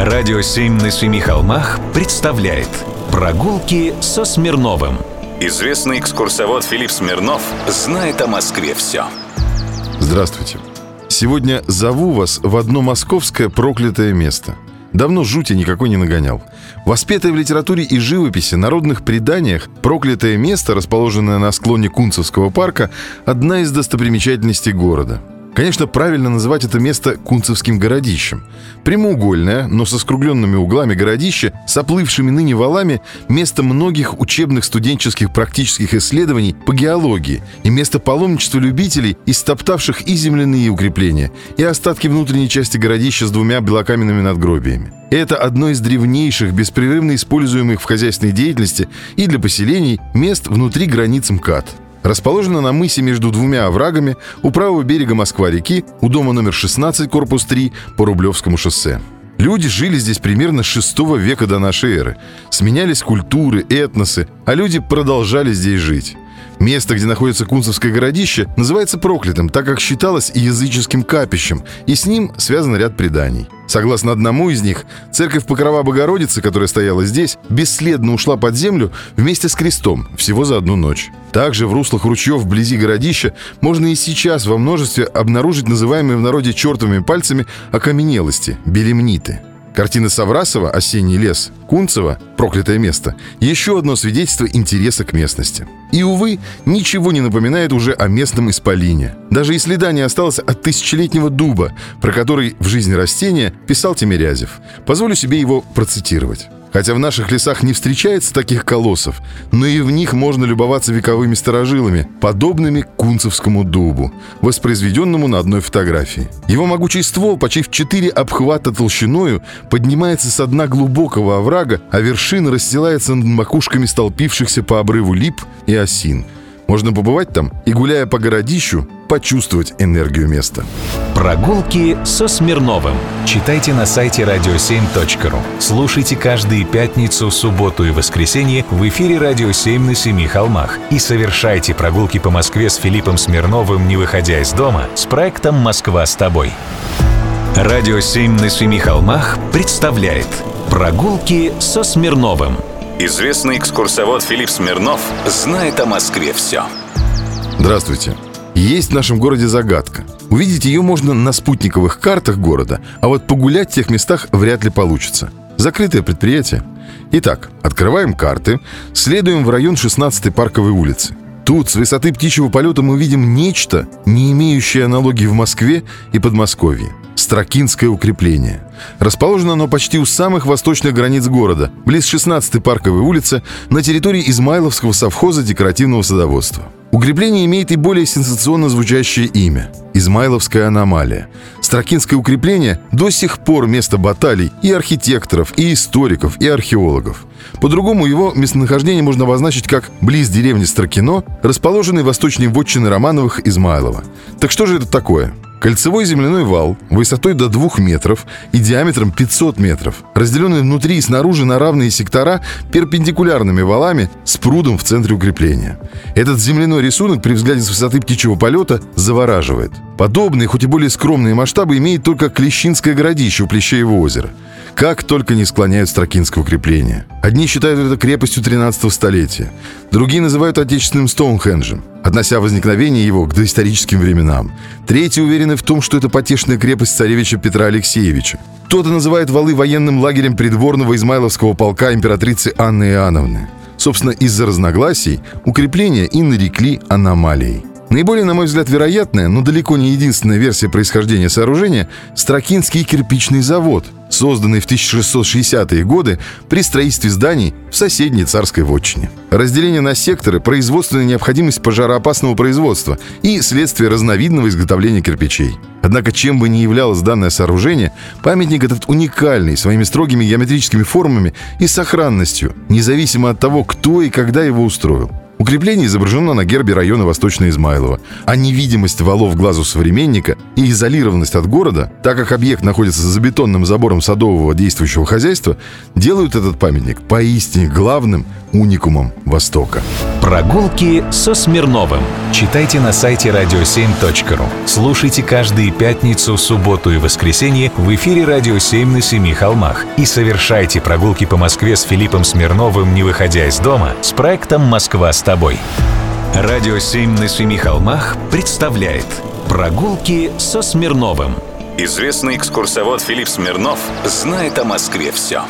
Радио «Семь на семи холмах» представляет Прогулки со Смирновым Известный экскурсовод Филипп Смирнов знает о Москве все Здравствуйте. Сегодня зову вас в одно московское проклятое место. Давно жути никакой не нагонял. Воспетое в литературе и живописи, народных преданиях, проклятое место, расположенное на склоне Кунцевского парка, одна из достопримечательностей города – Конечно, правильно называть это место Кунцевским городищем. Прямоугольное, но со скругленными углами городище, с оплывшими ныне валами, место многих учебных студенческих практических исследований по геологии и место паломничества любителей, истоптавших и земляные укрепления, и остатки внутренней части городища с двумя белокаменными надгробиями. Это одно из древнейших, беспрерывно используемых в хозяйственной деятельности и для поселений мест внутри границ МКАД – Расположена на мысе между двумя оврагами у правого берега Москва-реки, у дома номер 16, корпус 3, по Рублевскому шоссе. Люди жили здесь примерно с 6 века до нашей эры. Сменялись культуры, этносы, а люди продолжали здесь жить. Место, где находится Кунцевское городище, называется проклятым, так как считалось языческим капищем, и с ним связан ряд преданий. Согласно одному из них, церковь Покрова Богородицы, которая стояла здесь, бесследно ушла под землю вместе с крестом всего за одну ночь. Также в руслах ручьев вблизи городища можно и сейчас во множестве обнаружить называемые в народе чертовыми пальцами окаменелости – белемниты – Картина Саврасова «Осенний лес», Кунцева «Проклятое место» — еще одно свидетельство интереса к местности. И, увы, ничего не напоминает уже о местном исполине. Даже и следа не осталось от тысячелетнего дуба, про который в жизни растения писал Тимирязев. Позволю себе его процитировать. Хотя в наших лесах не встречается таких колоссов, но и в них можно любоваться вековыми старожилами, подобными кунцевскому дубу, воспроизведенному на одной фотографии. Его могучий ствол, почти в четыре обхвата толщиною, поднимается с дна глубокого оврага, а вершина расстилается над макушками столпившихся по обрыву лип и осин – можно побывать там и, гуляя по городищу, почувствовать энергию места. Прогулки со Смирновым. Читайте на сайте radio7.ru. Слушайте каждые пятницу, субботу и воскресенье в эфире «Радио 7» на Семи холмах. И совершайте прогулки по Москве с Филиппом Смирновым, не выходя из дома, с проектом «Москва с тобой». «Радио 7» на Семи холмах представляет Прогулки со Смирновым – Известный экскурсовод Филипп Смирнов знает о Москве все. Здравствуйте. Есть в нашем городе загадка. Увидеть ее можно на спутниковых картах города, а вот погулять в тех местах вряд ли получится. Закрытое предприятие. Итак, открываем карты, следуем в район 16-й парковой улицы. Тут с высоты птичьего полета мы видим нечто, не имеющее аналогии в Москве и Подмосковье. Строкинское укрепление. Расположено оно почти у самых восточных границ города, близ 16-й парковой улицы, на территории Измайловского совхоза декоративного садоводства. Укрепление имеет и более сенсационно звучащее имя – Измайловская аномалия. Строкинское укрепление до сих пор место баталий и архитекторов, и историков, и археологов. По-другому его местонахождение можно обозначить как близ деревни Строкино, расположенной восточнее вотчины Романовых Измайлова. Так что же это такое? Кольцевой земляной вал высотой до 2 метров и диаметром 500 метров, разделенный внутри и снаружи на равные сектора перпендикулярными валами с прудом в центре укрепления. Этот земляной рисунок при взгляде с высоты птичьего полета завораживает. Подобные, хоть и более скромные масштабы имеет только Клещинское городище у Плещеева озера. Как только не склоняют Строкинское укрепление. Одни считают это крепостью 13 столетия, другие называют отечественным Стоунхенджем относя возникновение его к доисторическим временам. Третьи уверены в том, что это потешная крепость царевича Петра Алексеевича. Кто-то называет валы военным лагерем придворного Измайловского полка императрицы Анны Иоанновны. Собственно, из-за разногласий укрепления и нарекли аномалией. Наиболее, на мой взгляд, вероятная, но далеко не единственная версия происхождения сооружения – Строкинский кирпичный завод, созданный в 1660-е годы при строительстве зданий в соседней царской вотчине. Разделение на секторы – производственная необходимость пожароопасного производства и следствие разновидного изготовления кирпичей. Однако, чем бы ни являлось данное сооружение, памятник этот уникальный своими строгими геометрическими формами и сохранностью, независимо от того, кто и когда его устроил. Укрепление изображено на гербе района Восточно Измайлова, а невидимость валов глазу современника и изолированность от города, так как объект находится за бетонным забором садового действующего хозяйства, делают этот памятник поистине главным уникумом Востока. Прогулки со Смирновым. Читайте на сайте radio7.ru. Слушайте каждые пятницу, субботу и воскресенье в эфире «Радио 7» на Семи холмах. И совершайте прогулки по Москве с Филиппом Смирновым, не выходя из дома, с проектом «Москва с тобой». «Радио 7» на Семи холмах представляет Прогулки со Смирновым. Известный экскурсовод Филипп Смирнов знает о Москве все.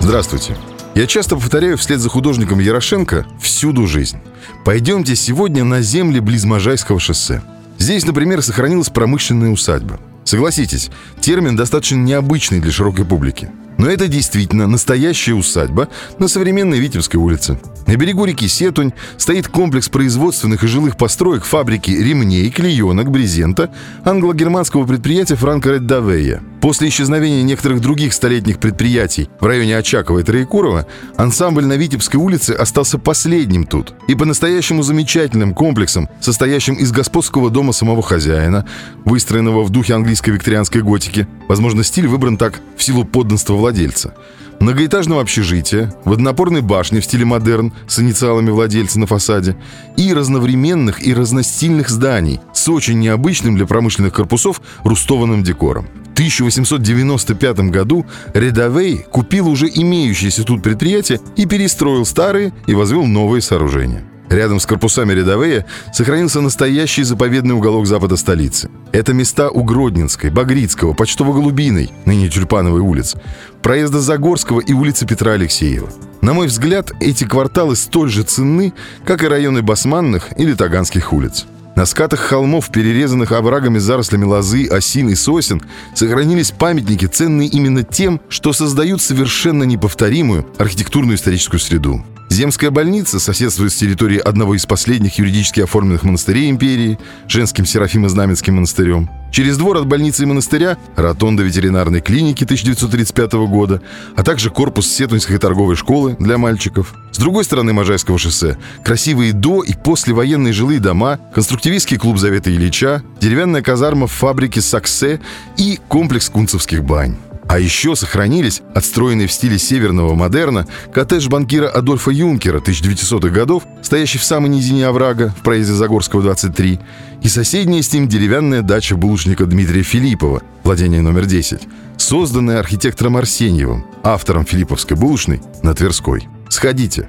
Здравствуйте. Я часто повторяю вслед за художником Ярошенко всюду жизнь. Пойдемте сегодня на земли близ Можайского шоссе. Здесь, например, сохранилась промышленная усадьба. Согласитесь, термин достаточно необычный для широкой публики. Но это действительно настоящая усадьба на современной Витебской улице. На берегу реки Сетунь стоит комплекс производственных и жилых построек фабрики ремней, клеенок, брезента англо-германского предприятия Франко Реддавея. После исчезновения некоторых других столетних предприятий в районе Очакова и Троекурова ансамбль на Витебской улице остался последним тут. И по-настоящему замечательным комплексом, состоящим из господского дома самого хозяина, выстроенного в духе английской викторианской готики. Возможно, стиль выбран так в силу подданства владельца многоэтажного общежития, водонапорной башни в стиле модерн с инициалами владельца на фасаде и разновременных и разностильных зданий с очень необычным для промышленных корпусов рустованным декором. 1895 году Редавей купил уже имеющиеся тут предприятия и перестроил старые и возвел новые сооружения. Рядом с корпусами Рядовея сохранился настоящий заповедный уголок запада столицы. Это места у Гродненской, Багрицкого, Почтово-Голубиной, ныне Тюльпановой улиц, проезда Загорского и улицы Петра Алексеева. На мой взгляд, эти кварталы столь же ценны, как и районы Басманных или Таганских улиц. На скатах холмов, перерезанных оврагами зарослями лозы, осин и сосен, сохранились памятники, ценные именно тем, что создают совершенно неповторимую архитектурную историческую среду. Земская больница соседствует с территорией одного из последних юридически оформленных монастырей империи, женским Серафимо-Знаменским монастырем. Через двор от больницы и монастыря – ротонда ветеринарной клиники 1935 года, а также корпус Сетуньской торговой школы для мальчиков. С другой стороны Можайского шоссе – красивые до- и послевоенные жилые дома, конструктивистский клуб Завета Ильича, деревянная казарма в фабрике «Саксе» и комплекс кунцевских бань. А еще сохранились, отстроенные в стиле северного модерна, коттедж банкира Адольфа Юнкера 1900-х годов, стоящий в самой низине оврага в проезде Загорского 23, и соседняя с ним деревянная дача булочника Дмитрия Филиппова, владение номер 10, созданная архитектором Арсеньевым, автором Филипповской булочной на Тверской. Сходите,